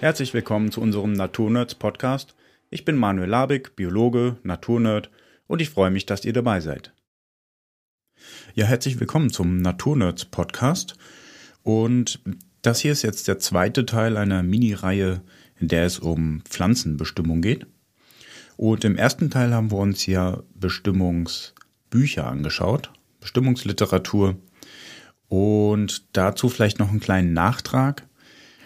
Herzlich willkommen zu unserem Naturnerds Podcast. Ich bin Manuel Labig, Biologe, Naturnerd und ich freue mich, dass ihr dabei seid. Ja, herzlich willkommen zum Naturnerds Podcast und das hier ist jetzt der zweite Teil einer Mini-Reihe, in der es um Pflanzenbestimmung geht. Und im ersten Teil haben wir uns ja Bestimmungsbücher angeschaut, Bestimmungsliteratur und dazu vielleicht noch einen kleinen Nachtrag.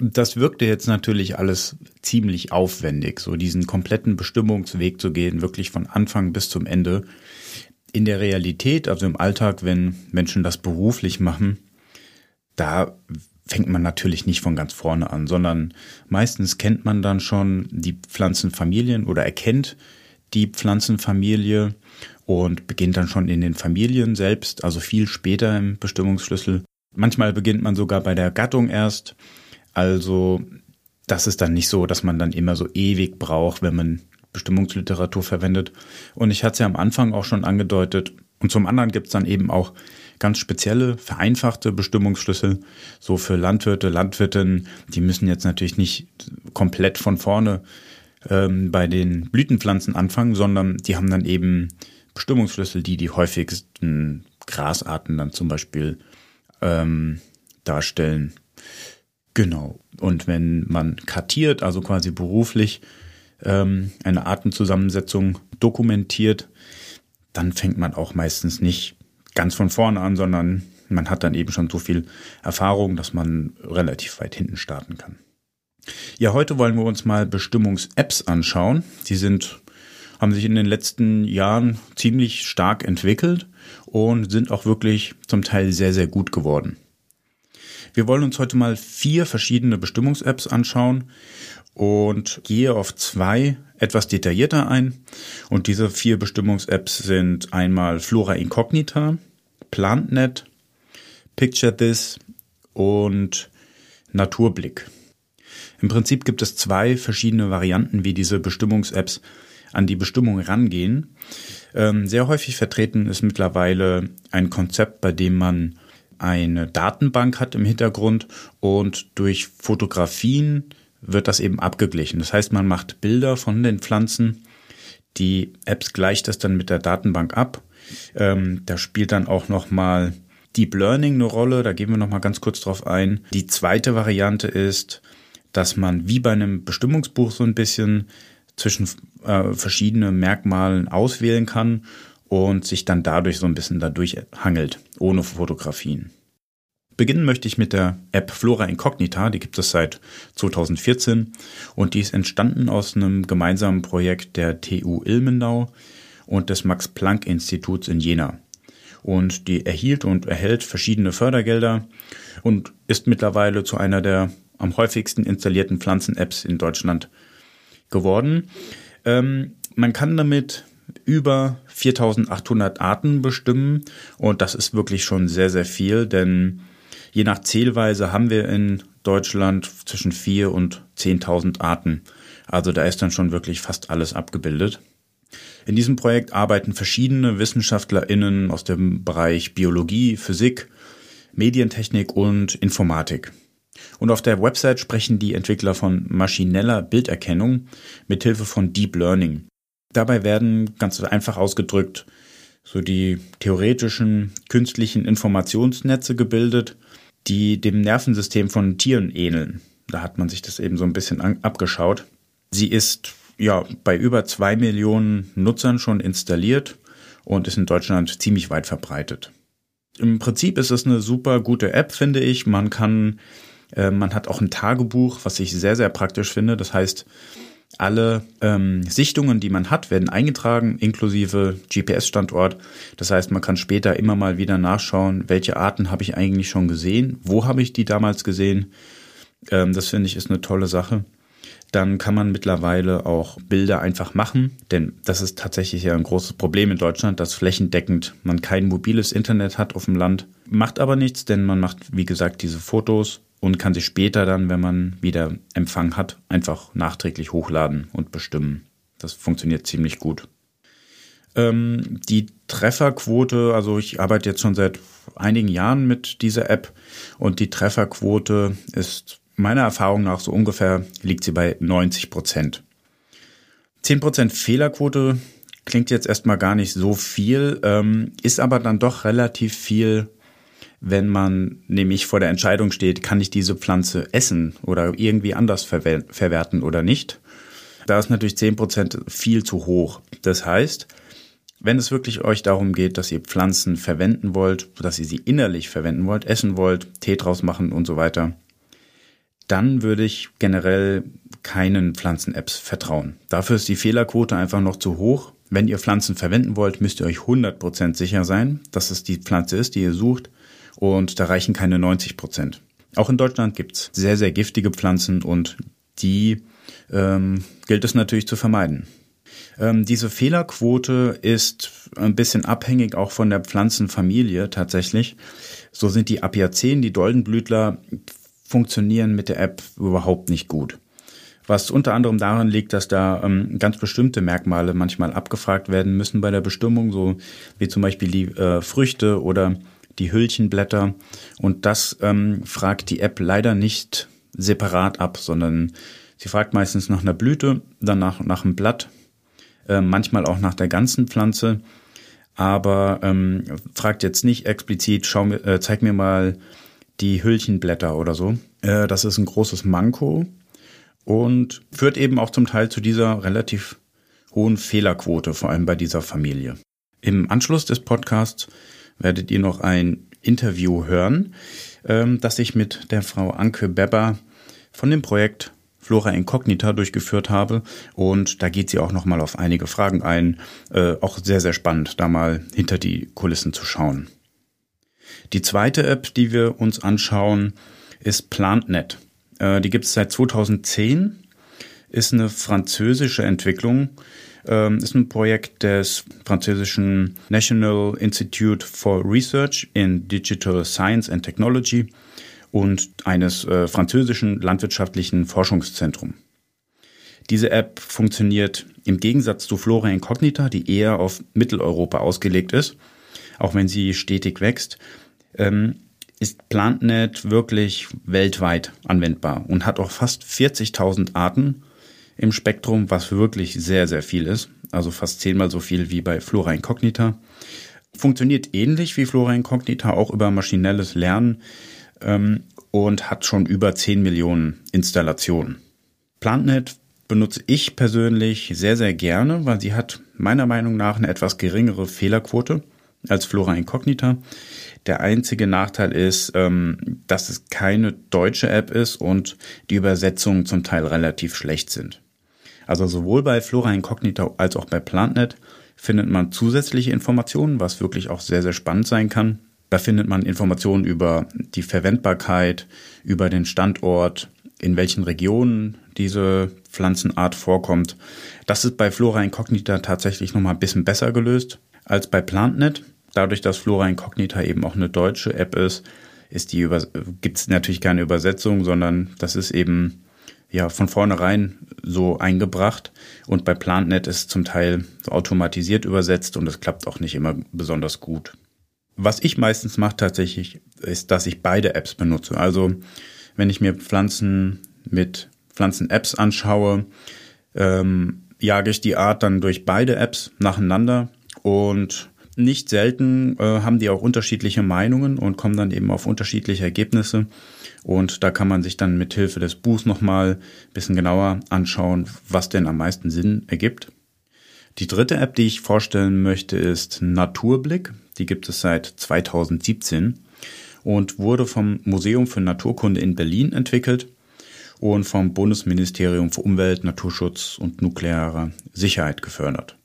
Das wirkte jetzt natürlich alles ziemlich aufwendig, so diesen kompletten Bestimmungsweg zu gehen, wirklich von Anfang bis zum Ende. In der Realität, also im Alltag, wenn Menschen das beruflich machen, da fängt man natürlich nicht von ganz vorne an, sondern meistens kennt man dann schon die Pflanzenfamilien oder erkennt die Pflanzenfamilie und beginnt dann schon in den Familien selbst, also viel später im Bestimmungsschlüssel. Manchmal beginnt man sogar bei der Gattung erst. Also das ist dann nicht so, dass man dann immer so ewig braucht, wenn man Bestimmungsliteratur verwendet. Und ich hatte es ja am Anfang auch schon angedeutet. Und zum anderen gibt es dann eben auch ganz spezielle, vereinfachte Bestimmungsschlüssel. So für Landwirte, Landwirtinnen, die müssen jetzt natürlich nicht komplett von vorne ähm, bei den Blütenpflanzen anfangen, sondern die haben dann eben Bestimmungsschlüssel, die die häufigsten Grasarten dann zum Beispiel ähm, darstellen. Genau. Und wenn man kartiert, also quasi beruflich ähm, eine Artenzusammensetzung dokumentiert, dann fängt man auch meistens nicht ganz von vorne an, sondern man hat dann eben schon so viel Erfahrung, dass man relativ weit hinten starten kann. Ja, heute wollen wir uns mal Bestimmungs-Apps anschauen. Die sind, haben sich in den letzten Jahren ziemlich stark entwickelt und sind auch wirklich zum Teil sehr, sehr gut geworden. Wir wollen uns heute mal vier verschiedene Bestimmungs-Apps anschauen und gehe auf zwei etwas detaillierter ein. Und diese vier Bestimmungs-Apps sind einmal Flora Incognita, PlantNet, Picture This und Naturblick. Im Prinzip gibt es zwei verschiedene Varianten, wie diese Bestimmungs-Apps an die Bestimmung rangehen. Ähm, sehr häufig vertreten ist mittlerweile ein Konzept, bei dem man eine Datenbank hat im Hintergrund und durch Fotografien wird das eben abgeglichen. Das heißt, man macht Bilder von den Pflanzen, die Apps gleicht das dann mit der Datenbank ab. Ähm, da spielt dann auch nochmal Deep Learning eine Rolle, da gehen wir nochmal ganz kurz drauf ein. Die zweite Variante ist, dass man wie bei einem Bestimmungsbuch so ein bisschen zwischen äh, verschiedene Merkmalen auswählen kann und sich dann dadurch so ein bisschen dadurch hangelt, ohne Fotografien. Beginnen möchte ich mit der App Flora Incognita, die gibt es seit 2014 und die ist entstanden aus einem gemeinsamen Projekt der TU Ilmenau und des Max Planck Instituts in Jena. Und die erhielt und erhält verschiedene Fördergelder und ist mittlerweile zu einer der am häufigsten installierten Pflanzen-Apps in Deutschland geworden. Ähm, man kann damit über 4800 Arten bestimmen und das ist wirklich schon sehr, sehr viel, denn je nach Zählweise haben wir in Deutschland zwischen 4 und 10.000 Arten. Also da ist dann schon wirklich fast alles abgebildet. In diesem Projekt arbeiten verschiedene WissenschaftlerInnen aus dem Bereich Biologie, Physik, Medientechnik und Informatik. Und auf der Website sprechen die Entwickler von maschineller Bilderkennung mit Hilfe von Deep Learning. Dabei werden ganz einfach ausgedrückt so die theoretischen künstlichen Informationsnetze gebildet, die dem Nervensystem von Tieren ähneln. Da hat man sich das eben so ein bisschen abgeschaut. Sie ist ja bei über zwei Millionen Nutzern schon installiert und ist in Deutschland ziemlich weit verbreitet. Im Prinzip ist es eine super gute App, finde ich. Man kann äh, man hat auch ein Tagebuch, was ich sehr, sehr praktisch finde. Das heißt, alle ähm, Sichtungen, die man hat, werden eingetragen, inklusive GPS-Standort. Das heißt, man kann später immer mal wieder nachschauen, welche Arten habe ich eigentlich schon gesehen, wo habe ich die damals gesehen. Ähm, das finde ich ist eine tolle Sache. Dann kann man mittlerweile auch Bilder einfach machen, denn das ist tatsächlich ja ein großes Problem in Deutschland, dass flächendeckend man kein mobiles Internet hat auf dem Land. Macht aber nichts, denn man macht, wie gesagt, diese Fotos und kann sie später dann, wenn man wieder Empfang hat, einfach nachträglich hochladen und bestimmen. Das funktioniert ziemlich gut. Ähm, die Trefferquote, also ich arbeite jetzt schon seit einigen Jahren mit dieser App und die Trefferquote ist meiner Erfahrung nach so ungefähr liegt sie bei 90 Prozent. 10 Prozent Fehlerquote klingt jetzt erstmal gar nicht so viel, ähm, ist aber dann doch relativ viel, wenn man nämlich vor der Entscheidung steht, kann ich diese Pflanze essen oder irgendwie anders verwer verwerten oder nicht. Da ist natürlich 10 Prozent viel zu hoch. Das heißt, wenn es wirklich euch darum geht, dass ihr Pflanzen verwenden wollt, dass ihr sie innerlich verwenden wollt, essen wollt, Tee draus machen und so weiter, dann würde ich generell keinen Pflanzen-Apps vertrauen. Dafür ist die Fehlerquote einfach noch zu hoch. Wenn ihr Pflanzen verwenden wollt, müsst ihr euch 100% sicher sein, dass es die Pflanze ist, die ihr sucht. Und da reichen keine 90%. Auch in Deutschland gibt's sehr, sehr giftige Pflanzen und die ähm, gilt es natürlich zu vermeiden. Ähm, diese Fehlerquote ist ein bisschen abhängig auch von der Pflanzenfamilie tatsächlich. So sind die Apiaceen, die Doldenblütler, funktionieren mit der App überhaupt nicht gut. Was unter anderem daran liegt, dass da ähm, ganz bestimmte Merkmale manchmal abgefragt werden müssen bei der Bestimmung, so wie zum Beispiel die äh, Früchte oder die Hüllchenblätter. Und das ähm, fragt die App leider nicht separat ab, sondern sie fragt meistens nach einer Blüte, dann nach, einem Blatt äh, manchmal auch nach der ganzen Pflanze, aber ähm, fragt jetzt nicht explizit, schau äh, zeig mir mal die Hüllchenblätter oder so. Äh, das ist ein großes Manko und führt eben auch zum Teil zu dieser relativ hohen Fehlerquote, vor allem bei dieser Familie. Im Anschluss des Podcasts werdet ihr noch ein Interview hören, ähm, das ich mit der Frau Anke Beber von dem Projekt Flora Incognita durchgeführt habe. Und da geht sie auch nochmal auf einige Fragen ein. Äh, auch sehr, sehr spannend, da mal hinter die Kulissen zu schauen. Die zweite App, die wir uns anschauen, ist PlantNet. Äh, die gibt es seit 2010, ist eine französische Entwicklung, äh, ist ein Projekt des französischen National Institute for Research in Digital Science and Technology und eines äh, französischen landwirtschaftlichen Forschungszentrums. Diese App funktioniert im Gegensatz zu Flora Incognita, die eher auf Mitteleuropa ausgelegt ist, auch wenn sie stetig wächst, ähm, ist PlantNet wirklich weltweit anwendbar und hat auch fast 40.000 Arten im Spektrum, was wirklich sehr, sehr viel ist. Also fast zehnmal so viel wie bei Flora Incognita. Funktioniert ähnlich wie Flora Incognita auch über maschinelles Lernen ähm, und hat schon über 10 Millionen Installationen. PlantNet benutze ich persönlich sehr, sehr gerne, weil sie hat meiner Meinung nach eine etwas geringere Fehlerquote als Flora Incognita. Der einzige Nachteil ist, ähm, dass es keine deutsche App ist und die Übersetzungen zum Teil relativ schlecht sind. Also sowohl bei Flora Incognita als auch bei PlantNet findet man zusätzliche Informationen, was wirklich auch sehr, sehr spannend sein kann. Da findet man Informationen über die Verwendbarkeit, über den Standort, in welchen Regionen diese Pflanzenart vorkommt. Das ist bei Flora Incognita tatsächlich nochmal ein bisschen besser gelöst als bei PlantNet. Dadurch, dass Flora Incognita eben auch eine deutsche App ist, ist gibt es natürlich keine Übersetzung, sondern das ist eben ja von vornherein so eingebracht. Und bei PlantNet ist zum Teil automatisiert übersetzt und es klappt auch nicht immer besonders gut. Was ich meistens mache tatsächlich, ist, dass ich beide Apps benutze. Also wenn ich mir Pflanzen mit Pflanzen-Apps anschaue, ähm, jage ich die Art dann durch beide Apps nacheinander und nicht selten äh, haben die auch unterschiedliche Meinungen und kommen dann eben auf unterschiedliche Ergebnisse. Und da kann man sich dann mit Hilfe des Buchs nochmal ein bisschen genauer anschauen, was denn am meisten Sinn ergibt. Die dritte App, die ich vorstellen möchte, ist Naturblick. Die gibt es seit 2017 und wurde vom Museum für Naturkunde in Berlin entwickelt und vom Bundesministerium für Umwelt, Naturschutz und nukleare Sicherheit gefördert.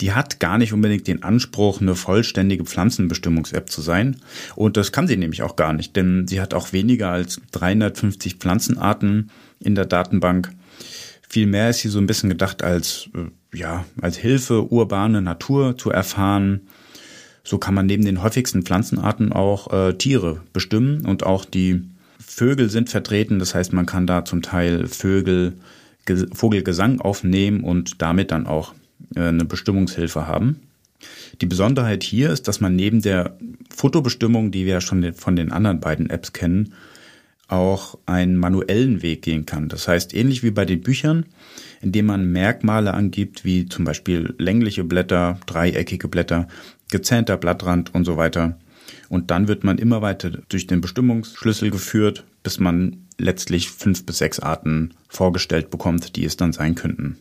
Die hat gar nicht unbedingt den Anspruch, eine vollständige Pflanzenbestimmungs-App zu sein. Und das kann sie nämlich auch gar nicht, denn sie hat auch weniger als 350 Pflanzenarten in der Datenbank. Vielmehr ist sie so ein bisschen gedacht als, äh, ja, als Hilfe, urbane Natur zu erfahren, so kann man neben den häufigsten Pflanzenarten auch äh, Tiere bestimmen und auch die Vögel sind vertreten. Das heißt, man kann da zum Teil Vögel, Vogelgesang aufnehmen und damit dann auch eine Bestimmungshilfe haben. Die Besonderheit hier ist, dass man neben der Fotobestimmung, die wir ja schon von den anderen beiden Apps kennen, auch einen manuellen Weg gehen kann. Das heißt, ähnlich wie bei den Büchern, indem man Merkmale angibt, wie zum Beispiel längliche Blätter, dreieckige Blätter, gezähnter Blattrand und so weiter. Und dann wird man immer weiter durch den Bestimmungsschlüssel geführt, bis man letztlich fünf bis sechs Arten vorgestellt bekommt, die es dann sein könnten.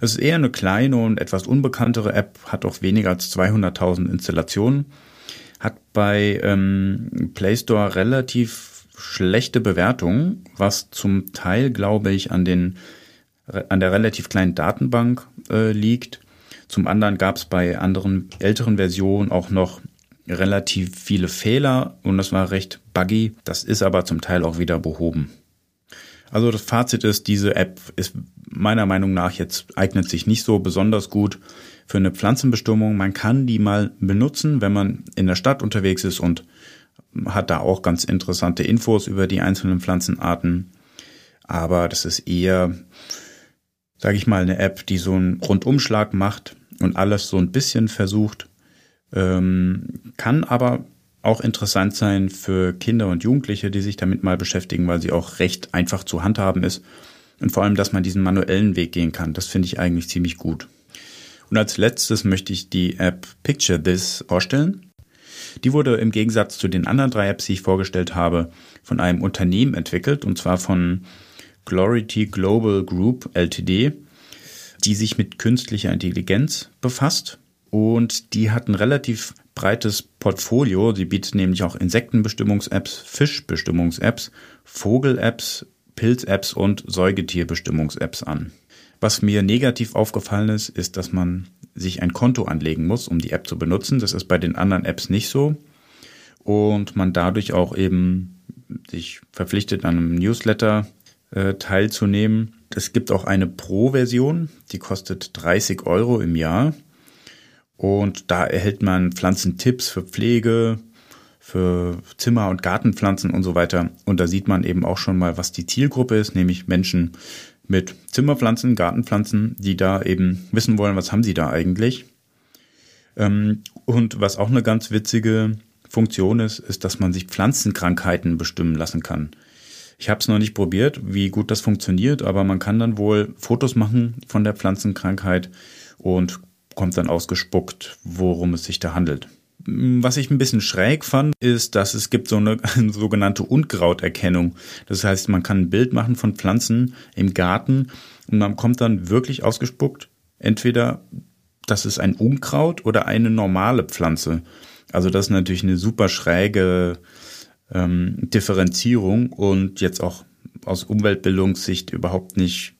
Es ist eher eine kleine und etwas unbekanntere App, hat auch weniger als 200.000 Installationen, hat bei ähm, Play Store relativ schlechte Bewertungen, was zum Teil, glaube ich, an den an der relativ kleinen Datenbank äh, liegt. Zum anderen gab es bei anderen älteren Versionen auch noch relativ viele Fehler und das war recht buggy. Das ist aber zum Teil auch wieder behoben. Also das Fazit ist, diese App ist meiner Meinung nach jetzt eignet sich nicht so besonders gut für eine Pflanzenbestimmung. Man kann die mal benutzen, wenn man in der Stadt unterwegs ist und hat da auch ganz interessante Infos über die einzelnen Pflanzenarten. Aber das ist eher, sage ich mal, eine App, die so einen Rundumschlag macht und alles so ein bisschen versucht ähm, kann aber auch interessant sein für Kinder und Jugendliche, die sich damit mal beschäftigen, weil sie auch recht einfach zu handhaben ist. Und vor allem, dass man diesen manuellen Weg gehen kann. Das finde ich eigentlich ziemlich gut. Und als letztes möchte ich die App Picture This vorstellen. Die wurde im Gegensatz zu den anderen drei Apps, die ich vorgestellt habe, von einem Unternehmen entwickelt, und zwar von Glority Global Group Ltd, die sich mit künstlicher Intelligenz befasst und die hat ein relativ breites Portfolio. Sie bietet nämlich auch Insektenbestimmungs-Apps, Fischbestimmungs-Apps, Vogel-Apps, Pilz-Apps und Säugetierbestimmungs-Apps an. Was mir negativ aufgefallen ist, ist, dass man sich ein Konto anlegen muss, um die App zu benutzen. Das ist bei den anderen Apps nicht so. Und man dadurch auch eben sich verpflichtet, an einem Newsletter äh, teilzunehmen. Es gibt auch eine Pro-Version, die kostet 30 Euro im Jahr. Und da erhält man Pflanzentipps für Pflege, für Zimmer- und Gartenpflanzen und so weiter. Und da sieht man eben auch schon mal, was die Zielgruppe ist, nämlich Menschen mit Zimmerpflanzen, Gartenpflanzen, die da eben wissen wollen, was haben sie da eigentlich. Ähm, und was auch eine ganz witzige Funktion ist, ist, dass man sich Pflanzenkrankheiten bestimmen lassen kann. Ich habe es noch nicht probiert, wie gut das funktioniert, aber man kann dann wohl Fotos machen von der Pflanzenkrankheit und kommt dann ausgespuckt, worum es sich da handelt. Was ich ein bisschen schräg fand, ist, dass es gibt so eine, eine sogenannte Unkrauterkennung. Das heißt, man kann ein Bild machen von Pflanzen im Garten und man kommt dann wirklich ausgespuckt. Entweder das ist ein Unkraut oder eine normale Pflanze. Also das ist natürlich eine super schräge ähm, Differenzierung und jetzt auch aus Umweltbildungssicht überhaupt nicht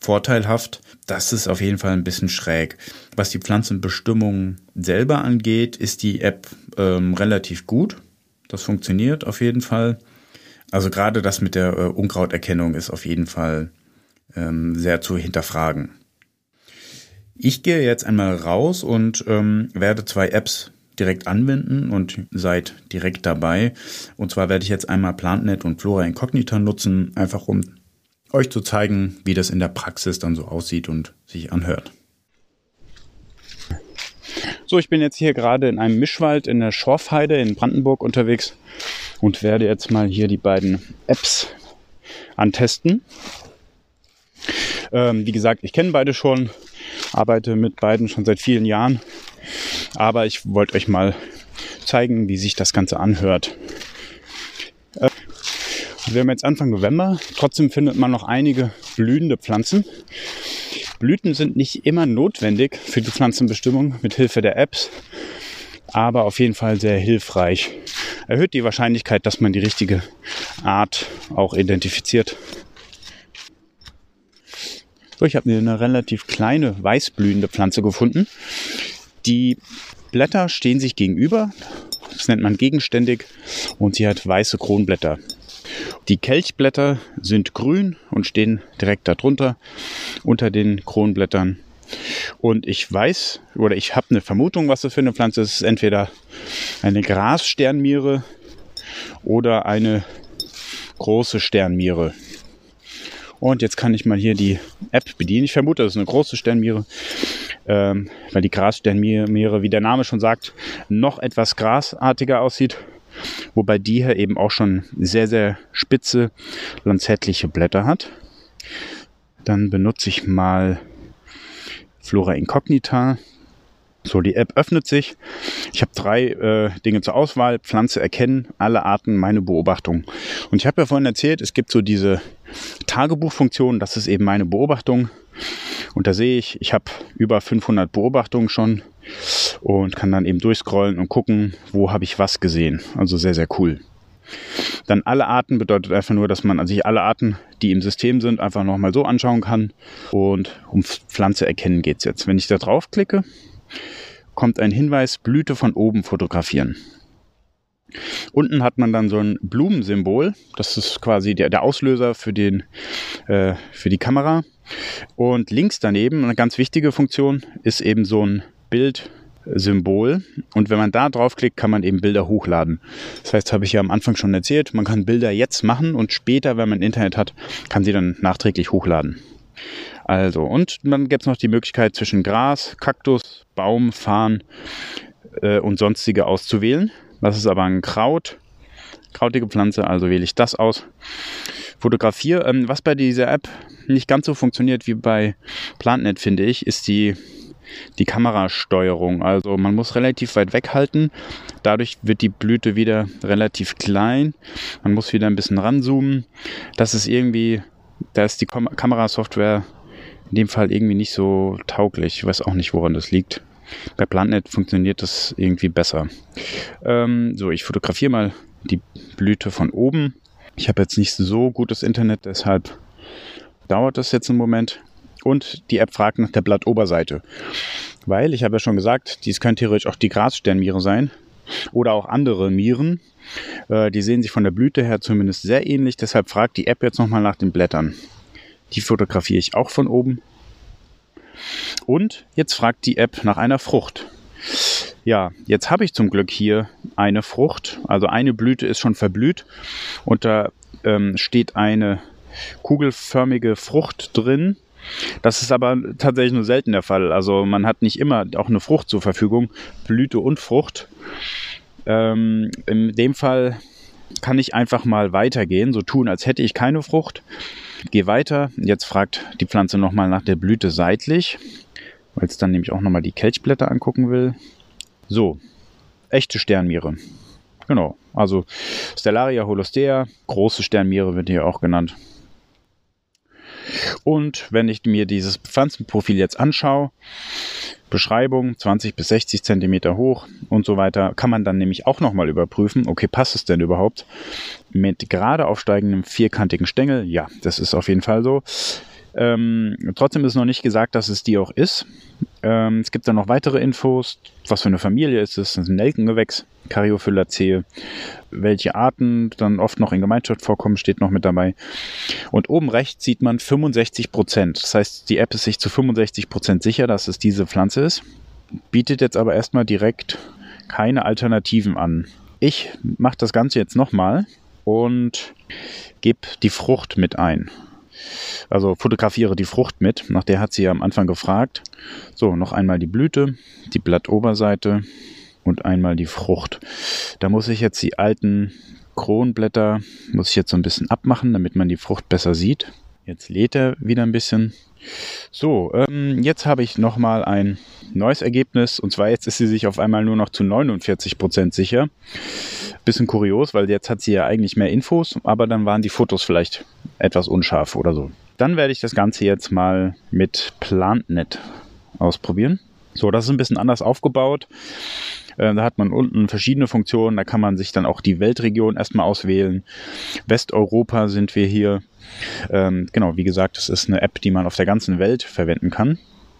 vorteilhaft. Das ist auf jeden Fall ein bisschen schräg. Was die Pflanzenbestimmung selber angeht, ist die App ähm, relativ gut. Das funktioniert auf jeden Fall. Also gerade das mit der äh, Unkrauterkennung ist auf jeden Fall ähm, sehr zu hinterfragen. Ich gehe jetzt einmal raus und ähm, werde zwei Apps direkt anwenden und seid direkt dabei. Und zwar werde ich jetzt einmal PlantNet und Flora Incognita nutzen, einfach um euch zu zeigen, wie das in der Praxis dann so aussieht und sich anhört. So, ich bin jetzt hier gerade in einem Mischwald in der Schorfheide in Brandenburg unterwegs und werde jetzt mal hier die beiden Apps antesten. Ähm, wie gesagt, ich kenne beide schon, arbeite mit beiden schon seit vielen Jahren, aber ich wollte euch mal zeigen, wie sich das Ganze anhört. Wir haben jetzt Anfang November, trotzdem findet man noch einige blühende Pflanzen. Blüten sind nicht immer notwendig für die Pflanzenbestimmung mit Hilfe der Apps, aber auf jeden Fall sehr hilfreich. Erhöht die Wahrscheinlichkeit, dass man die richtige Art auch identifiziert. So, ich habe eine relativ kleine weißblühende Pflanze gefunden. Die Blätter stehen sich gegenüber. Das nennt man gegenständig und sie hat weiße Kronblätter. Die Kelchblätter sind grün und stehen direkt darunter unter den Kronblättern. Und ich weiß oder ich habe eine Vermutung, was das für eine Pflanze ist. Es ist entweder eine Grassternmiere oder eine große Sternmiere. Und jetzt kann ich mal hier die App bedienen. Ich vermute, das ist eine große Sternmiere, ähm, weil die Grassternmiere, wie der Name schon sagt, noch etwas grasartiger aussieht. Wobei die hier eben auch schon sehr, sehr spitze, lanzettliche Blätter hat. Dann benutze ich mal Flora Incognita. So, die App öffnet sich. Ich habe drei äh, Dinge zur Auswahl. Pflanze erkennen, alle Arten, meine Beobachtung. Und ich habe ja vorhin erzählt, es gibt so diese Tagebuchfunktion. Das ist eben meine Beobachtung. Und da sehe ich, ich habe über 500 Beobachtungen schon und kann dann eben durchscrollen und gucken, wo habe ich was gesehen. Also sehr, sehr cool. Dann alle Arten bedeutet einfach nur, dass man sich alle Arten, die im System sind, einfach nochmal so anschauen kann. Und um Pflanze erkennen geht es jetzt. Wenn ich da draufklicke, kommt ein Hinweis, Blüte von oben fotografieren. Unten hat man dann so ein Blumensymbol. Das ist quasi der, der Auslöser für, den, äh, für die Kamera. Und links daneben, eine ganz wichtige Funktion, ist eben so ein Bildsymbol. Und wenn man da draufklickt, kann man eben Bilder hochladen. Das heißt, habe ich ja am Anfang schon erzählt, man kann Bilder jetzt machen und später, wenn man Internet hat, kann sie dann nachträglich hochladen. Also, und dann gibt es noch die Möglichkeit zwischen Gras, Kaktus, Baum, Farn äh, und sonstige auszuwählen. Das ist aber ein Kraut, krautige Pflanze, also wähle ich das aus. Fotografiere. Ähm, was bei dieser App nicht ganz so funktioniert wie bei PlantNet, finde ich, ist die, die Kamerasteuerung. Also man muss relativ weit weghalten. Dadurch wird die Blüte wieder relativ klein. Man muss wieder ein bisschen ranzoomen. Das ist irgendwie, da ist die Kamerasoftware in dem Fall irgendwie nicht so tauglich. Ich weiß auch nicht, woran das liegt. Bei PlantNet funktioniert das irgendwie besser. Ähm, so, ich fotografiere mal die Blüte von oben. Ich habe jetzt nicht so gutes Internet, deshalb dauert das jetzt einen Moment. Und die App fragt nach der Blattoberseite. Weil, ich habe ja schon gesagt, dies könnte theoretisch auch die Grassternmiere sein oder auch andere Mieren. Äh, die sehen sich von der Blüte her zumindest sehr ähnlich. Deshalb fragt die App jetzt nochmal nach den Blättern. Die fotografiere ich auch von oben. Und jetzt fragt die App nach einer Frucht. Ja, jetzt habe ich zum Glück hier eine Frucht. Also eine Blüte ist schon verblüht und da ähm, steht eine kugelförmige Frucht drin. Das ist aber tatsächlich nur selten der Fall. Also man hat nicht immer auch eine Frucht zur Verfügung, Blüte und Frucht. Ähm, in dem Fall kann ich einfach mal weitergehen, so tun, als hätte ich keine Frucht. Gehe weiter. Jetzt fragt die Pflanze nochmal nach der Blüte seitlich, weil es dann nämlich auch nochmal die Kelchblätter angucken will. So, echte Sternmiere. Genau, also Stellaria holostea, große Sternmiere wird hier auch genannt. Und wenn ich mir dieses Pflanzenprofil jetzt anschaue, Beschreibung 20 bis 60 Zentimeter hoch und so weiter, kann man dann nämlich auch nochmal überprüfen, okay, passt es denn überhaupt mit gerade aufsteigendem vierkantigen Stängel? Ja, das ist auf jeden Fall so. Ähm, trotzdem ist noch nicht gesagt, dass es die auch ist. Ähm, es gibt dann noch weitere Infos. Was für eine Familie ist es? Das ist ein Nelkengewächs, Cariophyllacee. Welche Arten dann oft noch in Gemeinschaft vorkommen, steht noch mit dabei. Und oben rechts sieht man 65 Prozent. Das heißt, die App ist sich zu 65 Prozent sicher, dass es diese Pflanze ist. Bietet jetzt aber erstmal direkt keine Alternativen an. Ich mache das Ganze jetzt nochmal und gebe die Frucht mit ein. Also fotografiere die Frucht mit. Nach der hat sie ja am Anfang gefragt. So, noch einmal die Blüte, die Blattoberseite und einmal die Frucht. Da muss ich jetzt die alten Kronblätter, muss ich jetzt so ein bisschen abmachen, damit man die Frucht besser sieht. Jetzt lädt er wieder ein bisschen. So, ähm, jetzt habe ich nochmal ein neues Ergebnis. Und zwar jetzt ist sie sich auf einmal nur noch zu 49 Prozent sicher. Bisschen kurios, weil jetzt hat sie ja eigentlich mehr Infos, aber dann waren die Fotos vielleicht etwas unscharf oder so. Dann werde ich das Ganze jetzt mal mit PlantNet ausprobieren. So, das ist ein bisschen anders aufgebaut. Äh, da hat man unten verschiedene Funktionen. Da kann man sich dann auch die Weltregion erstmal auswählen. Westeuropa sind wir hier. Ähm, genau, wie gesagt, das ist eine App, die man auf der ganzen Welt verwenden kann.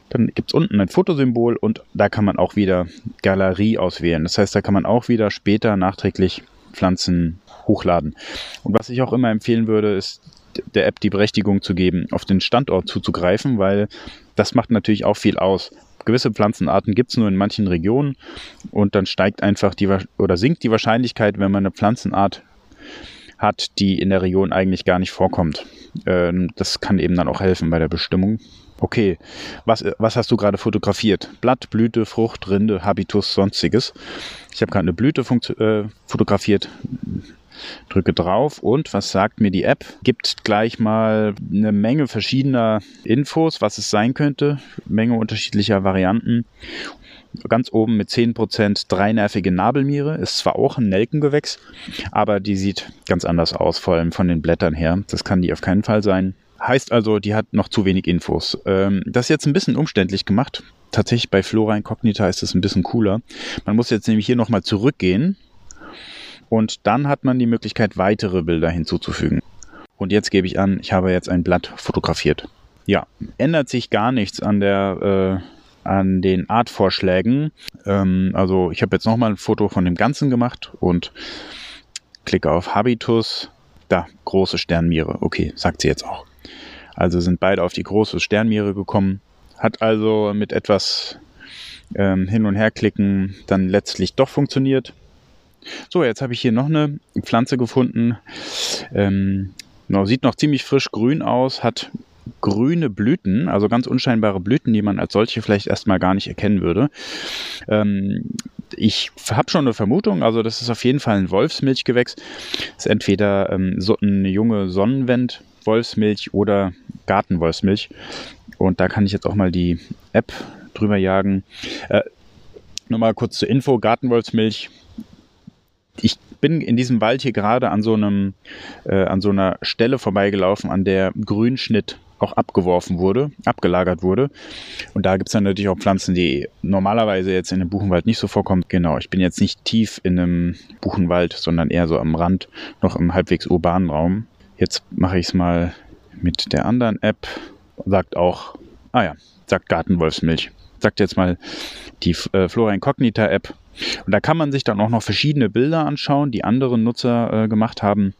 Dann gibt es unten ein Fotosymbol und da kann man auch wieder Galerie auswählen. Das heißt, da kann man auch wieder später nachträglich Pflanzen hochladen. Und was ich auch immer empfehlen würde, ist der App die Berechtigung zu geben, auf den Standort zuzugreifen, weil das macht natürlich auch viel aus. Gewisse Pflanzenarten gibt es nur in manchen Regionen und dann steigt einfach die oder sinkt die Wahrscheinlichkeit, wenn man eine Pflanzenart hat, die in der Region eigentlich gar nicht vorkommt. Ähm, das kann eben dann auch helfen bei der Bestimmung. Okay, was, was hast du gerade fotografiert? Blatt, Blüte, Frucht, Rinde, Habitus, sonstiges. Ich habe gerade eine Blüte äh, fotografiert. Drücke drauf und was sagt mir die App? Gibt gleich mal eine Menge verschiedener Infos, was es sein könnte. Menge unterschiedlicher Varianten. Ganz oben mit 10% dreinervige Nabelmiere. Ist zwar auch ein Nelkengewächs, aber die sieht ganz anders aus, vor allem von den Blättern her. Das kann die auf keinen Fall sein. Heißt also, die hat noch zu wenig Infos. Ähm, das ist jetzt ein bisschen umständlich gemacht. Tatsächlich bei Flora Incognita ist es ein bisschen cooler. Man muss jetzt nämlich hier nochmal zurückgehen und dann hat man die Möglichkeit, weitere Bilder hinzuzufügen. Und jetzt gebe ich an, ich habe jetzt ein Blatt fotografiert. Ja, ändert sich gar nichts an der äh, an den Artvorschlägen. Ähm, also ich habe jetzt nochmal ein Foto von dem Ganzen gemacht und klicke auf Habitus. Da, große Sternmiere. Okay, sagt sie jetzt auch. Also sind beide auf die große Sternmiere gekommen. Hat also mit etwas ähm, Hin- und Herklicken dann letztlich doch funktioniert. So, jetzt habe ich hier noch eine Pflanze gefunden. Ähm, sieht noch ziemlich frisch grün aus, hat grüne Blüten, also ganz unscheinbare Blüten, die man als solche vielleicht erstmal gar nicht erkennen würde. Ähm, ich habe schon eine Vermutung, also das ist auf jeden Fall ein Wolfsmilchgewächs. Das ist entweder ähm, so eine junge Sonnenwend, Wolfsmilch oder Gartenwolfsmilch. Und da kann ich jetzt auch mal die App drüber jagen. Äh, nur mal kurz zur Info: Gartenwolfsmilch. Ich bin in diesem Wald hier gerade an so einem, äh, an so einer Stelle vorbeigelaufen, an der Grünschnitt auch abgeworfen wurde, abgelagert wurde. Und da gibt es dann natürlich auch Pflanzen, die normalerweise jetzt in einem Buchenwald nicht so vorkommen. Genau, ich bin jetzt nicht tief in einem Buchenwald, sondern eher so am Rand, noch im halbwegs urbanen Raum. Jetzt mache ich es mal mit der anderen App. Sagt auch, ah ja, sagt Gartenwolfsmilch. Sagt jetzt mal die äh, Flora Incognita App. Und da kann man sich dann auch noch verschiedene Bilder anschauen, die andere Nutzer äh, gemacht haben.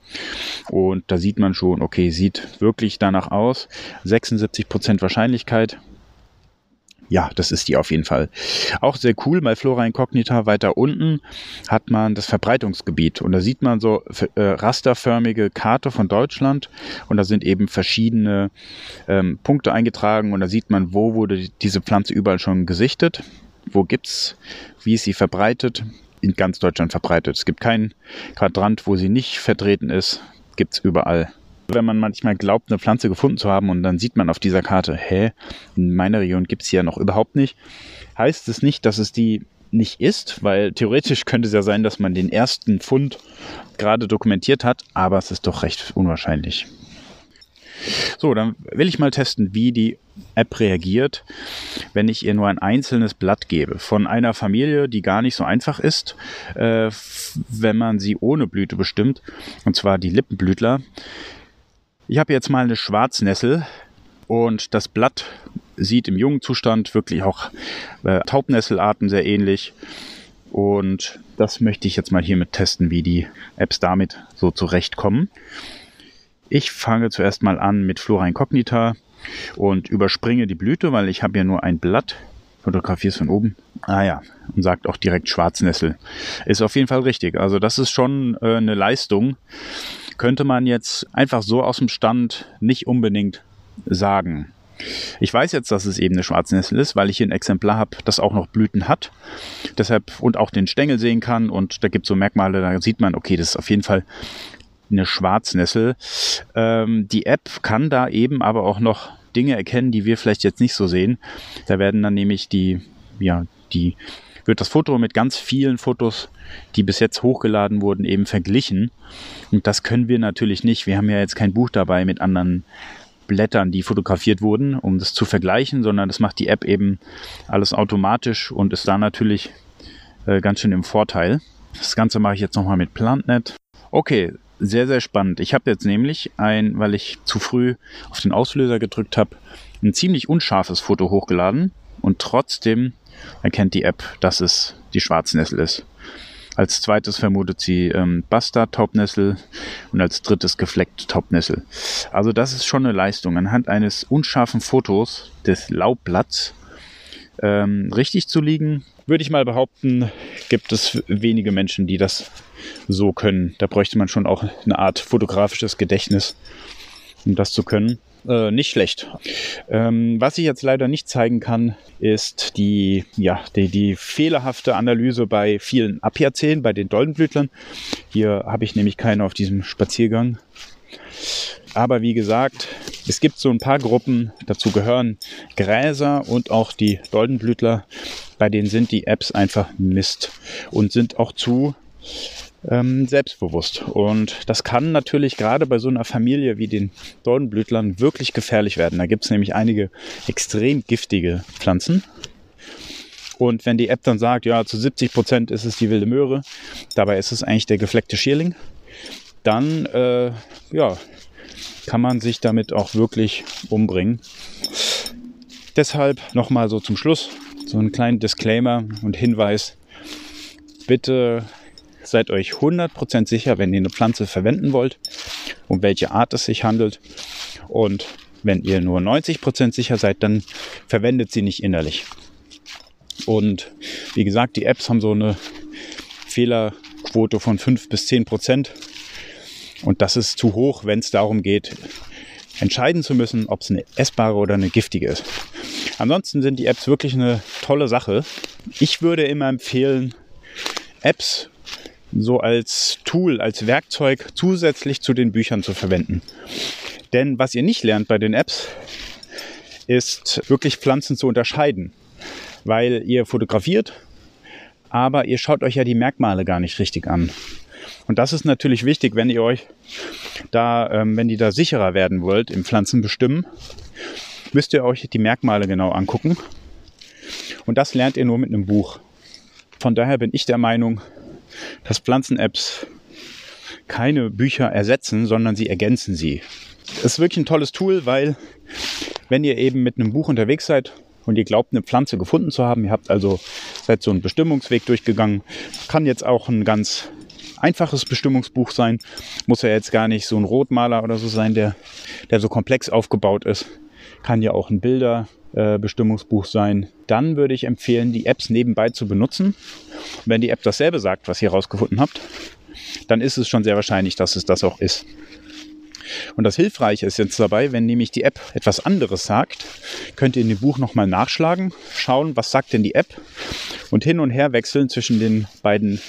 Und da sieht man schon, okay, sieht wirklich danach aus. 76% Wahrscheinlichkeit ja, das ist die auf jeden Fall. Auch sehr cool, bei Flora Incognita weiter unten hat man das Verbreitungsgebiet und da sieht man so äh, rasterförmige Karte von Deutschland und da sind eben verschiedene ähm, Punkte eingetragen und da sieht man, wo wurde diese Pflanze überall schon gesichtet, wo gibt's, wie ist sie verbreitet, in ganz Deutschland verbreitet. Es gibt keinen Quadrant, wo sie nicht vertreten ist, gibt's überall wenn man manchmal glaubt, eine Pflanze gefunden zu haben und dann sieht man auf dieser Karte, hä, in meiner Region gibt es sie ja noch überhaupt nicht, heißt es nicht, dass es die nicht ist, weil theoretisch könnte es ja sein, dass man den ersten Fund gerade dokumentiert hat, aber es ist doch recht unwahrscheinlich. So, dann will ich mal testen, wie die App reagiert, wenn ich ihr nur ein einzelnes Blatt gebe. Von einer Familie, die gar nicht so einfach ist, äh, wenn man sie ohne Blüte bestimmt, und zwar die Lippenblütler. Ich habe jetzt mal eine Schwarznessel und das Blatt sieht im jungen Zustand wirklich auch äh, Taubnesselarten sehr ähnlich. Und das möchte ich jetzt mal hiermit testen, wie die Apps damit so zurechtkommen. Ich fange zuerst mal an mit Flora Incognita und überspringe die Blüte, weil ich habe ja nur ein Blatt. Fotografiere es von oben. Ah ja, und sagt auch direkt Schwarznessel. Ist auf jeden Fall richtig. Also das ist schon äh, eine Leistung könnte man jetzt einfach so aus dem Stand nicht unbedingt sagen. Ich weiß jetzt, dass es eben eine Schwarznessel ist, weil ich hier ein Exemplar habe, das auch noch Blüten hat. Deshalb und auch den Stängel sehen kann. Und da gibt es so Merkmale, da sieht man, okay, das ist auf jeden Fall eine Schwarznessel. Ähm, die App kann da eben aber auch noch Dinge erkennen, die wir vielleicht jetzt nicht so sehen. Da werden dann nämlich die, ja, die wird das Foto mit ganz vielen Fotos, die bis jetzt hochgeladen wurden, eben verglichen. Und das können wir natürlich nicht. Wir haben ja jetzt kein Buch dabei mit anderen Blättern, die fotografiert wurden, um das zu vergleichen, sondern das macht die App eben alles automatisch und ist da natürlich äh, ganz schön im Vorteil. Das Ganze mache ich jetzt nochmal mit PlantNet. Okay, sehr, sehr spannend. Ich habe jetzt nämlich ein, weil ich zu früh auf den Auslöser gedrückt habe, ein ziemlich unscharfes Foto hochgeladen und trotzdem erkennt die App, dass es die Schwarznessel ist. Als zweites vermutet sie ähm, Bastard-Taubnessel und als drittes gefleckte Taubnessel. Also das ist schon eine Leistung. Anhand eines unscharfen Fotos des Laubblatts ähm, richtig zu liegen, würde ich mal behaupten, gibt es wenige Menschen, die das so können. Da bräuchte man schon auch eine Art fotografisches Gedächtnis, um das zu können. Äh, nicht schlecht. Ähm, was ich jetzt leider nicht zeigen kann, ist die, ja, die, die fehlerhafte Analyse bei vielen Apiaceen, bei den Doldenblütlern. Hier habe ich nämlich keine auf diesem Spaziergang. Aber wie gesagt, es gibt so ein paar Gruppen, dazu gehören Gräser und auch die Doldenblütler. Bei denen sind die Apps einfach Mist und sind auch zu ähm, selbstbewusst. Und das kann natürlich gerade bei so einer Familie wie den Dornblütlern wirklich gefährlich werden. Da gibt es nämlich einige extrem giftige Pflanzen. Und wenn die App dann sagt, ja, zu 70 Prozent ist es die wilde Möhre, dabei ist es eigentlich der gefleckte Schierling, dann äh, ja, kann man sich damit auch wirklich umbringen. Deshalb nochmal so zum Schluss so einen kleinen Disclaimer und Hinweis. Bitte seid euch 100% sicher, wenn ihr eine Pflanze verwenden wollt, um welche Art es sich handelt. Und wenn ihr nur 90% sicher seid, dann verwendet sie nicht innerlich. Und wie gesagt, die Apps haben so eine Fehlerquote von 5 bis 10% Und das ist zu hoch, wenn es darum geht, entscheiden zu müssen, ob es eine essbare oder eine giftige ist. Ansonsten sind die Apps wirklich eine tolle Sache. Ich würde immer empfehlen, Apps so als Tool, als Werkzeug zusätzlich zu den Büchern zu verwenden. Denn was ihr nicht lernt bei den Apps, ist wirklich Pflanzen zu unterscheiden, weil ihr fotografiert, aber ihr schaut euch ja die Merkmale gar nicht richtig an. Und das ist natürlich wichtig, wenn ihr euch da, ähm, wenn ihr da sicherer werden wollt im Pflanzenbestimmen, müsst ihr euch die Merkmale genau angucken. Und das lernt ihr nur mit einem Buch. Von daher bin ich der Meinung, dass Pflanzen-Apps keine Bücher ersetzen, sondern sie ergänzen sie. Das ist wirklich ein tolles Tool, weil wenn ihr eben mit einem Buch unterwegs seid und ihr glaubt, eine Pflanze gefunden zu haben, ihr habt also seid so einen Bestimmungsweg durchgegangen, kann jetzt auch ein ganz einfaches Bestimmungsbuch sein, muss ja jetzt gar nicht so ein Rotmaler oder so sein, der, der so komplex aufgebaut ist, kann ja auch ein Bilderbestimmungsbuch äh, sein. Dann würde ich empfehlen, die Apps nebenbei zu benutzen wenn die App dasselbe sagt, was ihr herausgefunden habt, dann ist es schon sehr wahrscheinlich, dass es das auch ist. Und das Hilfreiche ist jetzt dabei, wenn nämlich die App etwas anderes sagt, könnt ihr in dem Buch nochmal nachschlagen, schauen, was sagt denn die App und hin und her wechseln zwischen den beiden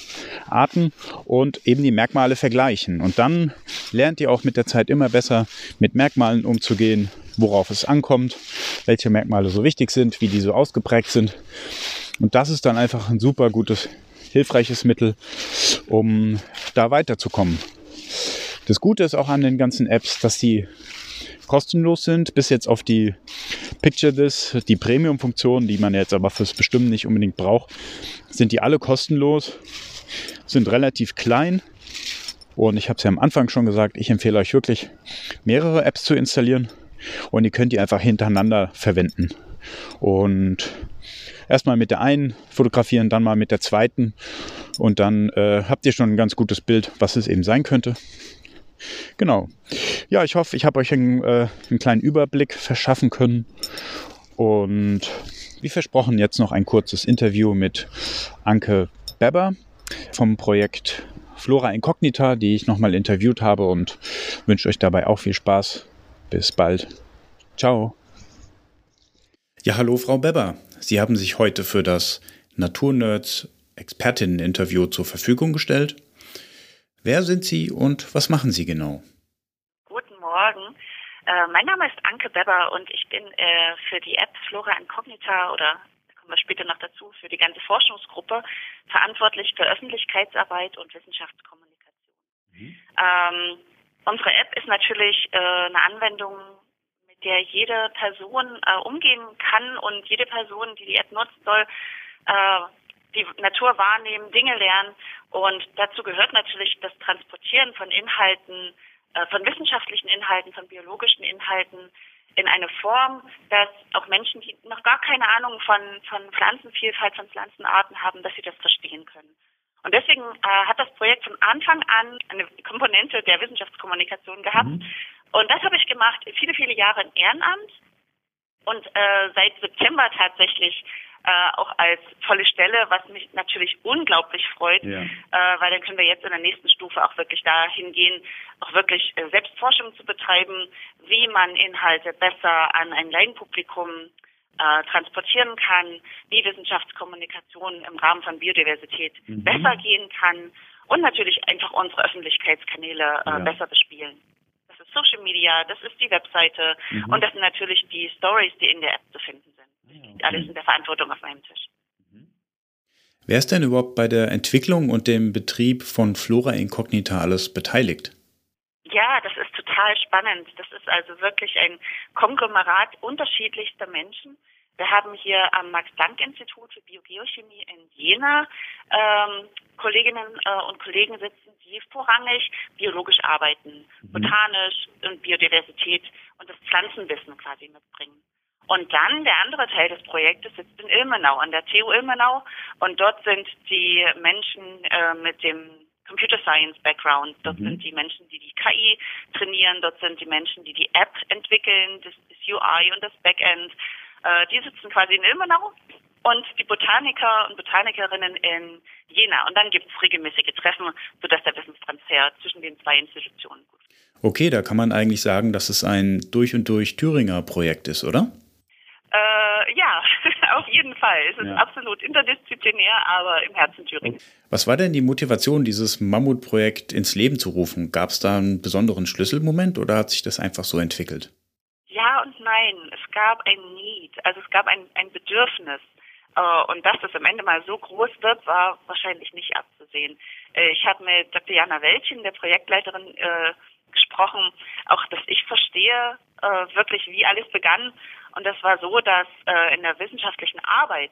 Arten und eben die Merkmale vergleichen. Und dann lernt ihr auch mit der Zeit immer besser mit Merkmalen umzugehen, worauf es ankommt, welche Merkmale so wichtig sind, wie die so ausgeprägt sind und das ist dann einfach ein super gutes, hilfreiches Mittel, um da weiterzukommen. Das Gute ist auch an den ganzen Apps, dass sie kostenlos sind, bis jetzt auf die Picture This, die Premium-Funktionen, die man jetzt aber fürs Bestimmen nicht unbedingt braucht, sind die alle kostenlos, sind relativ klein. Und ich habe es ja am Anfang schon gesagt, ich empfehle euch wirklich mehrere Apps zu installieren und ihr könnt die einfach hintereinander verwenden. Und erstmal mit der einen fotografieren, dann mal mit der zweiten und dann äh, habt ihr schon ein ganz gutes Bild, was es eben sein könnte. Genau. Ja, ich hoffe, ich habe euch einen, äh, einen kleinen Überblick verschaffen können und wie versprochen jetzt noch ein kurzes Interview mit Anke Beber vom Projekt Flora Incognita, die ich nochmal interviewt habe und wünsche euch dabei auch viel Spaß. Bis bald. Ciao. Ja, hallo Frau Beber. Sie haben sich heute für das Naturnerds Expertinnen-Interview zur Verfügung gestellt. Wer sind Sie und was machen Sie genau? Guten Morgen. Äh, mein Name ist Anke Beber und ich bin äh, für die App Flora Incognita oder da kommen wir später noch dazu, für die ganze Forschungsgruppe verantwortlich für Öffentlichkeitsarbeit und Wissenschaftskommunikation. Mhm. Ähm, unsere App ist natürlich äh, eine Anwendung der jede Person äh, umgehen kann und jede Person, die die App nutzt, soll äh, die Natur wahrnehmen, Dinge lernen. Und dazu gehört natürlich das Transportieren von Inhalten, äh, von wissenschaftlichen Inhalten, von biologischen Inhalten in eine Form, dass auch Menschen, die noch gar keine Ahnung von, von Pflanzenvielfalt, von Pflanzenarten haben, dass sie das verstehen können. Und deswegen äh, hat das Projekt von Anfang an eine Komponente der Wissenschaftskommunikation gehabt. Mhm. Und das habe ich gemacht, viele, viele Jahre im Ehrenamt. Und äh, seit September tatsächlich äh, auch als volle Stelle, was mich natürlich unglaublich freut, ja. äh, weil dann können wir jetzt in der nächsten Stufe auch wirklich dahin gehen, auch wirklich äh, Selbstforschung zu betreiben, wie man Inhalte besser an ein Laienpublikum äh, transportieren kann, wie Wissenschaftskommunikation im Rahmen von Biodiversität mhm. besser gehen kann und natürlich einfach unsere Öffentlichkeitskanäle äh, ja. besser bespielen. Das ist Social Media, das ist die Webseite mhm. und das sind natürlich die Stories, die in der App zu finden sind. Ja, okay. Alles in der Verantwortung auf meinem Tisch. Mhm. Wer ist denn überhaupt bei der Entwicklung und dem Betrieb von Flora Incognita alles beteiligt? Ja, das ist total spannend. Das ist also wirklich ein Konglomerat unterschiedlichster Menschen. Wir haben hier am Max-Planck-Institut für Biogeochemie in Jena ähm, Kolleginnen äh, und Kollegen sitzen, die vorrangig biologisch arbeiten, mhm. botanisch und Biodiversität und das Pflanzenwissen quasi mitbringen. Und dann der andere Teil des Projektes sitzt in Ilmenau, an der TU Ilmenau. Und dort sind die Menschen äh, mit dem Computer Science Background. Dort mhm. sind die Menschen, die die KI trainieren. Dort sind die Menschen, die die App entwickeln, das, das UI und das Backend. Äh, die sitzen quasi in Ilmenau und die Botaniker und Botanikerinnen in Jena. Und dann gibt es regelmäßige Treffen, sodass der Wissenstransfer zwischen den zwei Institutionen gut Okay, da kann man eigentlich sagen, dass es ein durch und durch Thüringer Projekt ist, oder? Äh, ja, auf jeden Fall. Es ist ja. absolut interdisziplinär, aber im Herzen Thüringen. Was war denn die Motivation, dieses Mammutprojekt ins Leben zu rufen? Gab es da einen besonderen Schlüsselmoment oder hat sich das einfach so entwickelt? Ja und nein. Es gab ein Need, also es gab ein, ein Bedürfnis. Äh, und dass das am Ende mal so groß wird, war wahrscheinlich nicht abzusehen. Äh, ich habe mit Dr. Jana Welchen, der Projektleiterin, äh, gesprochen, auch dass ich verstehe wirklich, wie alles begann. Und das war so, dass in der wissenschaftlichen Arbeit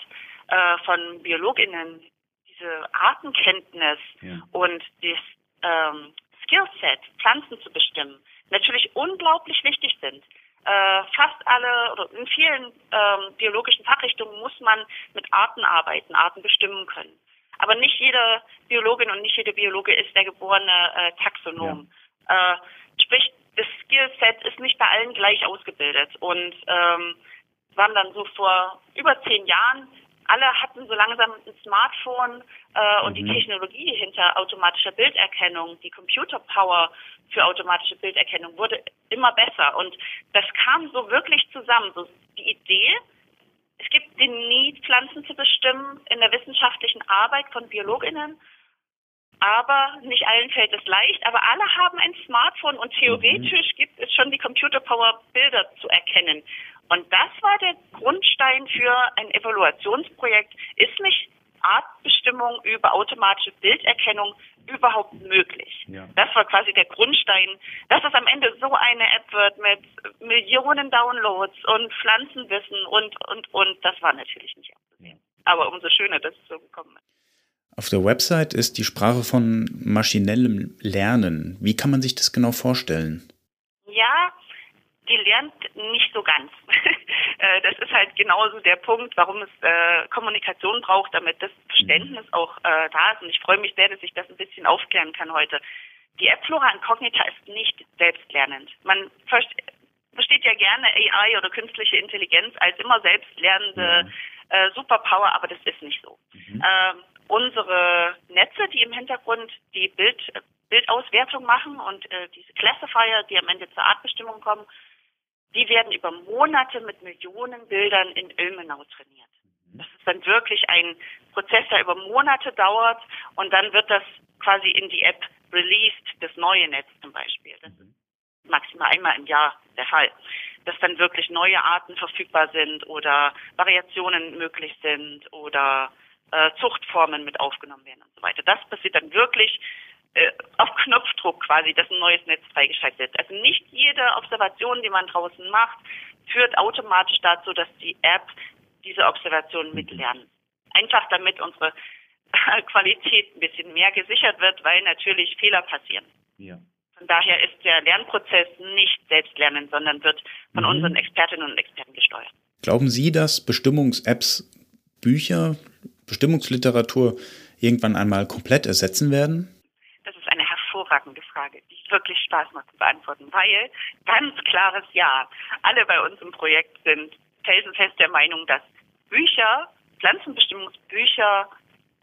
von BiologInnen diese Artenkenntnis ja. und das ähm, Skillset, Pflanzen zu bestimmen, natürlich unglaublich wichtig sind äh, fast alle oder in vielen ähm, biologischen Fachrichtungen muss man mit Arten arbeiten, Arten bestimmen können. Aber nicht jede Biologin und nicht jede Biologe ist der geborene äh, Taxonom. Ja. Äh, Skillset ist nicht bei allen gleich ausgebildet. Und ähm, waren dann so vor über zehn Jahren alle hatten so langsam ein Smartphone äh, und mhm. die Technologie hinter automatischer Bilderkennung, die Computer Power für automatische Bilderkennung wurde immer besser und das kam so wirklich zusammen. So die Idee, es gibt den Need, Pflanzen zu bestimmen in der wissenschaftlichen Arbeit von BiologInnen, aber nicht allen fällt es leicht, aber alle haben ein Smartphone und theoretisch mhm. gibt es schon die Computer Power Bilder zu erkennen. Und das war der Grundstein für ein Evaluationsprojekt. Ist nicht Artbestimmung über automatische Bilderkennung überhaupt möglich? Ja. Das war quasi der Grundstein, dass es am Ende so eine App wird mit Millionen Downloads und Pflanzenwissen und, und, und. Das war natürlich nicht abzusehen. Aber umso schöner, dass es so gekommen ist. Auf der Website ist die Sprache von maschinellem Lernen. Wie kann man sich das genau vorstellen? Ja, die lernt nicht so ganz. Äh, das ist halt genauso der Punkt, warum es äh, Kommunikation braucht, damit das Verständnis auch äh, da ist. Und ich freue mich sehr, dass ich das ein bisschen aufklären kann heute. Die App Flora Incognita ist nicht selbstlernend. Man versteht ja gerne AI oder künstliche Intelligenz als immer selbstlernende äh, Superpower, aber das ist nicht so. Mhm. Ähm, unsere Netze, die im Hintergrund die Bild, Bildauswertung machen und äh, diese Classifier, die am Ende zur Artbestimmung kommen, die werden über Monate mit Millionen Bildern in Ilmenau trainiert. Das ist dann wirklich ein Prozess, der über Monate dauert und dann wird das quasi in die App released, das neue Netz zum Beispiel. Das ist maximal einmal im Jahr der Fall, dass dann wirklich neue Arten verfügbar sind oder Variationen möglich sind oder äh, Zuchtformen mit aufgenommen werden und so weiter. Das passiert dann wirklich äh, auf Knopfdruck quasi, dass ein neues Netz freigeschaltet wird. Also nicht jede Observation, die man draußen macht, führt automatisch dazu, dass die App diese Observationen mhm. mitlernt. Einfach damit unsere Qualität ein bisschen mehr gesichert wird, weil natürlich Fehler passieren. Ja. Von daher ist der Lernprozess nicht selbstlernen, sondern wird von mhm. unseren Expertinnen und Experten gesteuert. Glauben Sie, dass Bestimmungs-Apps Bücher, Bestimmungsliteratur irgendwann einmal komplett ersetzen werden? hervorragende Frage, die wirklich Spaß macht zu beantworten, weil ganz klares Ja. Alle bei uns im Projekt sind felsenfest der Meinung, dass Bücher Pflanzenbestimmungsbücher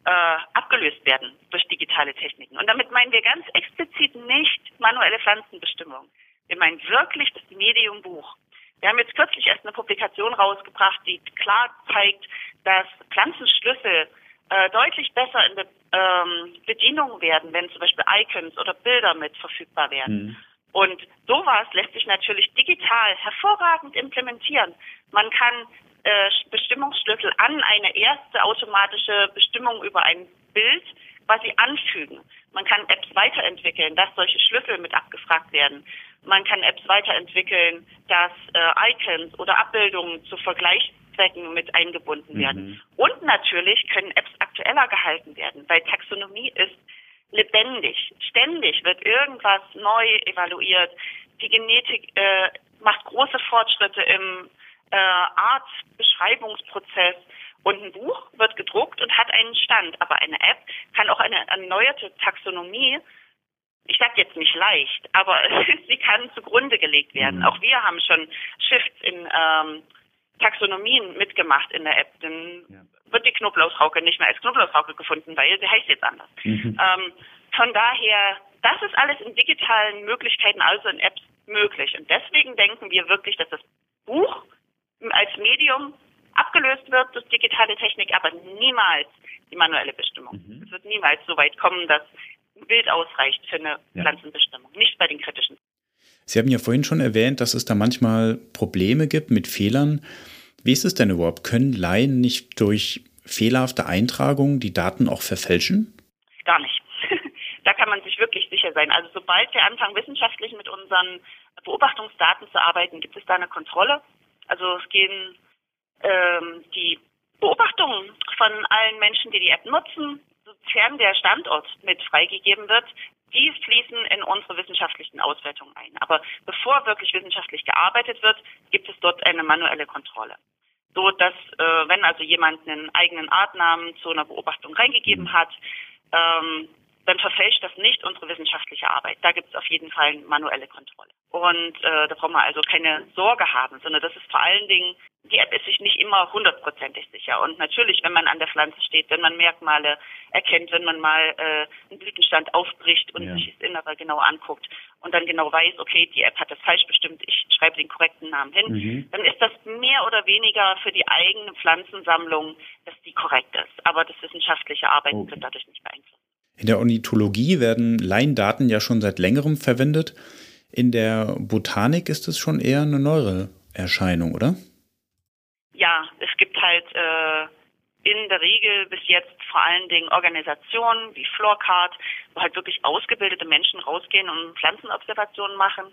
äh, abgelöst werden durch digitale Techniken. Und damit meinen wir ganz explizit nicht manuelle Pflanzenbestimmung. Wir meinen wirklich das Medium Buch. Wir haben jetzt kürzlich erst eine Publikation rausgebracht, die klar zeigt, dass Pflanzenschlüssel äh, deutlich besser in der ähm, Bedienung werden, wenn zum Beispiel Icons oder Bilder mit verfügbar werden. Mhm. Und sowas lässt sich natürlich digital hervorragend implementieren. Man kann äh, Bestimmungsschlüssel an eine erste automatische Bestimmung über ein Bild quasi anfügen. Man kann Apps weiterentwickeln, dass solche Schlüssel mit abgefragt werden. Man kann Apps weiterentwickeln, dass äh, Icons oder Abbildungen zu Vergleichszwecken mit eingebunden werden. Mhm. Und natürlich können Apps aktueller gehalten werden, weil Taxonomie ist lebendig. Ständig wird irgendwas neu evaluiert. Die Genetik äh, macht große Fortschritte im äh, Artbeschreibungsprozess. Und ein Buch wird gedruckt und hat einen Stand, aber eine App kann auch eine erneuerte Taxonomie, ich sage jetzt nicht leicht, aber sie kann zugrunde gelegt werden. Mhm. Auch wir haben schon Shifts in ähm, Taxonomien mitgemacht in der App. Dann ja. wird die Knoblauchrauke nicht mehr als Knoblauchrauke gefunden, weil sie heißt jetzt anders. Mhm. Ähm, von daher, das ist alles in digitalen Möglichkeiten, also in Apps möglich. Und deswegen denken wir wirklich, dass das Buch als Medium abgelöst wird durch digitale Technik, aber niemals die manuelle Bestimmung. Mhm. Es wird niemals so weit kommen, dass ein Bild ausreicht für eine ja. Pflanzenbestimmung, nicht bei den kritischen. Sie haben ja vorhin schon erwähnt, dass es da manchmal Probleme gibt mit Fehlern. Wie ist es denn überhaupt? Können Laien nicht durch fehlerhafte Eintragungen die Daten auch verfälschen? Gar nicht. da kann man sich wirklich sicher sein. Also sobald wir anfangen, wissenschaftlich mit unseren Beobachtungsdaten zu arbeiten, gibt es da eine Kontrolle. Also es gehen ähm, die Beobachtungen von allen Menschen, die die App nutzen, sofern der Standort mit freigegeben wird, die fließen in unsere wissenschaftlichen Auswertungen ein. Aber bevor wirklich wissenschaftlich gearbeitet wird, gibt es dort eine manuelle Kontrolle. So dass, äh, wenn also jemand einen eigenen Artnamen zu einer Beobachtung reingegeben hat, ähm, dann verfälscht das nicht unsere wissenschaftliche Arbeit. Da gibt es auf jeden Fall eine manuelle Kontrolle. Und äh, da brauchen wir also keine Sorge haben, sondern das ist vor allen Dingen, die App ist sich nicht immer hundertprozentig sicher. Und natürlich, wenn man an der Pflanze steht, wenn man Merkmale erkennt, wenn man mal äh, einen Blütenstand aufbricht und ja. sich das Innere genau anguckt und dann genau weiß, okay, die App hat das falsch bestimmt, ich schreibe den korrekten Namen hin, mhm. dann ist das mehr oder weniger für die eigene Pflanzensammlung, dass die korrekt ist. Aber das wissenschaftliche Arbeiten okay. wird dadurch nicht beeinflusst. In der Ornithologie werden Laiendaten ja schon seit längerem verwendet. In der Botanik ist es schon eher eine neuere Erscheinung, oder? Ja, es gibt halt äh, in der Regel bis jetzt vor allen Dingen Organisationen wie Floorcard, wo halt wirklich ausgebildete Menschen rausgehen und Pflanzenobservationen machen.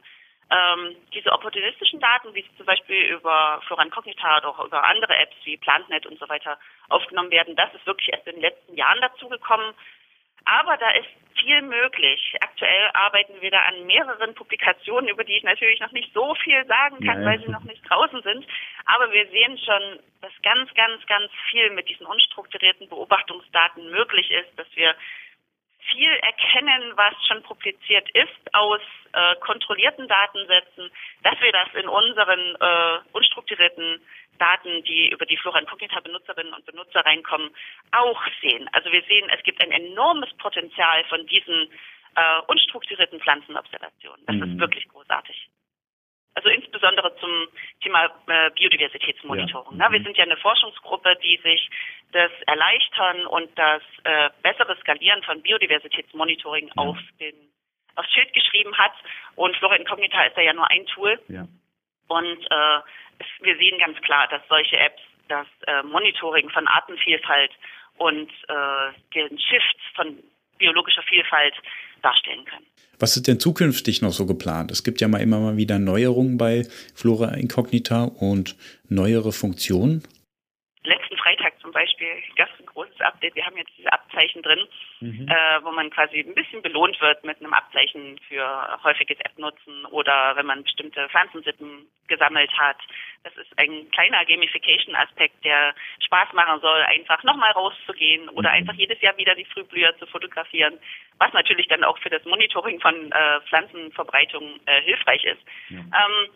Ähm, diese opportunistischen Daten, wie sie zum Beispiel über Floran Cognita oder auch über andere Apps wie PlantNet und so weiter aufgenommen werden, das ist wirklich erst in den letzten Jahren dazugekommen. Aber da ist viel möglich. Aktuell arbeiten wir da an mehreren Publikationen, über die ich natürlich noch nicht so viel sagen kann, Nein. weil sie noch nicht draußen sind. Aber wir sehen schon, dass ganz, ganz, ganz viel mit diesen unstrukturierten Beobachtungsdaten möglich ist, dass wir viel erkennen, was schon publiziert ist aus äh, kontrollierten Datensätzen, dass wir das in unseren äh, unstrukturierten Daten, die über die Flora Incognita Benutzerinnen und Benutzer reinkommen, auch sehen. Also wir sehen, es gibt ein enormes Potenzial von diesen äh, unstrukturierten Pflanzenobservationen. Das mhm. ist wirklich großartig. Also insbesondere zum Thema äh, Biodiversitätsmonitoring. Ja. Ne? Wir sind ja eine Forschungsgruppe, die sich das Erleichtern und das äh, bessere Skalieren von Biodiversitätsmonitoring ja. auf den aufs Schild geschrieben hat. Und Flora Incognita ist da ja nur ein Tool. Ja. Und äh, wir sehen ganz klar, dass solche Apps das äh, Monitoring von Artenvielfalt und äh, den Shift von biologischer Vielfalt darstellen können. Was ist denn zukünftig noch so geplant? Es gibt ja mal immer mal wieder Neuerungen bei Flora Incognita und neuere Funktionen. Letzten Freitag zum Beispiel gab es ein großes Update. Wir haben jetzt diese Abzeichen drin, mhm. äh, wo man quasi ein bisschen belohnt wird mit einem Abzeichen für häufiges App-Nutzen oder wenn man bestimmte Pflanzensippen gesammelt hat. Das ist ein kleiner Gamification-Aspekt, der Spaß machen soll, einfach nochmal rauszugehen oder mhm. einfach jedes Jahr wieder die Frühblüher zu fotografieren, was natürlich dann auch für das Monitoring von äh, Pflanzenverbreitung äh, hilfreich ist. Ja. Ähm,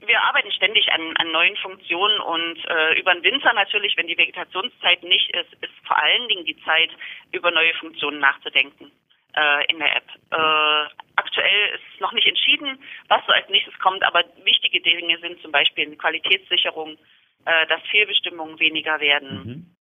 Wir arbeiten ständig an, an neuen Funktionen und äh, über den Winter natürlich, wenn die Vegetationszeit nicht ist, ist vor allen Dingen die Zeit, über neue Funktionen nachzudenken äh, in der App. Äh, aktuell ist noch nicht entschieden, was so als nächstes kommt, aber wichtige Dinge sind zum Beispiel eine Qualitätssicherung, äh, dass Fehlbestimmungen weniger werden. Mhm.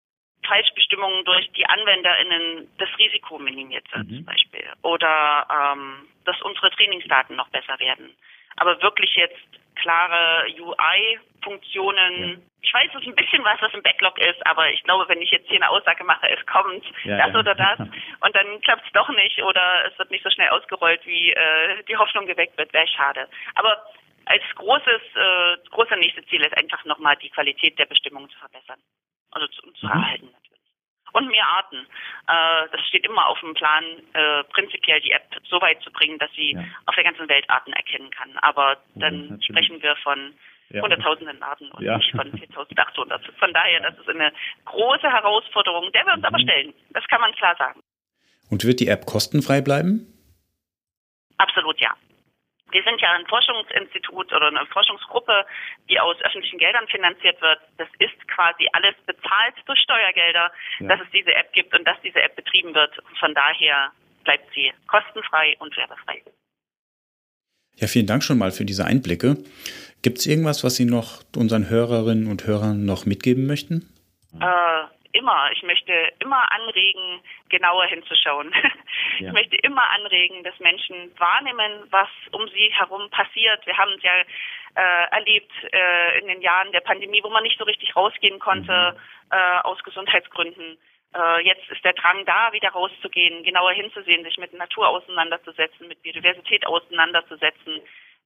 Falschbestimmungen durch die AnwenderInnen das Risiko minimiert wird, mhm. zum Beispiel. Oder ähm, dass unsere Trainingsdaten noch besser werden. Aber wirklich jetzt klare UI-Funktionen. Ja. Ich weiß es ein bisschen was, was im Backlog ist, aber ich glaube, wenn ich jetzt hier eine Aussage mache, es kommt ja, das ja. oder das und dann klappt es doch nicht oder es wird nicht so schnell ausgerollt, wie äh, die Hoffnung geweckt wird, wäre schade. Aber als großes, äh, großer nächste Ziel ist einfach nochmal die Qualität der Bestimmungen zu verbessern. Also zu, zu mhm. erhalten natürlich. Und mehr Arten. Äh, das steht immer auf dem Plan, äh, prinzipiell die App so weit zu bringen, dass sie ja. auf der ganzen Welt Arten erkennen kann. Aber dann sprechen wir von ja. Hunderttausenden Arten und ja. nicht von 4800. Von daher, das ist eine große Herausforderung, der wir uns mhm. aber stellen. Das kann man klar sagen. Und wird die App kostenfrei bleiben? Absolut ja. Wir sind ja ein Forschungsinstitut oder eine Forschungsgruppe, die aus öffentlichen Geldern finanziert wird. Das ist quasi alles bezahlt durch Steuergelder, ja. dass es diese App gibt und dass diese App betrieben wird. Von daher bleibt sie kostenfrei und werbefrei. Ja, vielen Dank schon mal für diese Einblicke. Gibt es irgendwas, was Sie noch unseren Hörerinnen und Hörern noch mitgeben möchten? Äh, immer. Ich möchte immer anregen, genauer hinzuschauen. Ja. Ich möchte immer anregen, dass Menschen wahrnehmen, was um sie herum passiert. Wir haben es ja äh, erlebt äh, in den Jahren der Pandemie, wo man nicht so richtig rausgehen konnte mhm. äh, aus Gesundheitsgründen. Äh, jetzt ist der Drang da, wieder rauszugehen, genauer hinzusehen, sich mit Natur auseinanderzusetzen, mit Biodiversität auseinanderzusetzen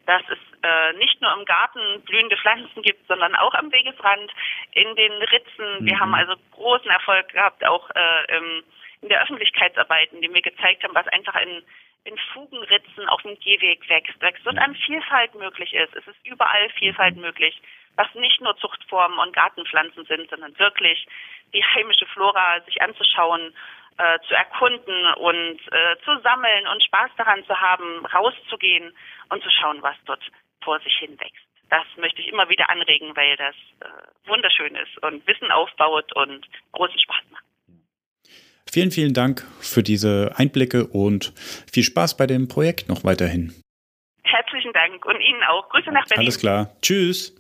dass es äh, nicht nur im Garten blühende Pflanzen gibt, sondern auch am Wegesrand, in den Ritzen. Mhm. Wir haben mhm. also großen Erfolg gehabt, auch äh, im, in der Öffentlichkeitsarbeit, indem wir gezeigt haben, was einfach in, in Fugenritzen auf dem Gehweg wächst, wächst und an Vielfalt möglich ist. Es ist überall Vielfalt mhm. möglich, was nicht nur Zuchtformen und Gartenpflanzen sind, sondern wirklich die heimische Flora sich anzuschauen äh, zu erkunden und äh, zu sammeln und Spaß daran zu haben, rauszugehen und zu schauen, was dort vor sich hin wächst. Das möchte ich immer wieder anregen, weil das äh, wunderschön ist und Wissen aufbaut und großen Spaß macht. Vielen, vielen Dank für diese Einblicke und viel Spaß bei dem Projekt noch weiterhin. Herzlichen Dank und Ihnen auch. Grüße nach Berlin. Alles klar. Tschüss.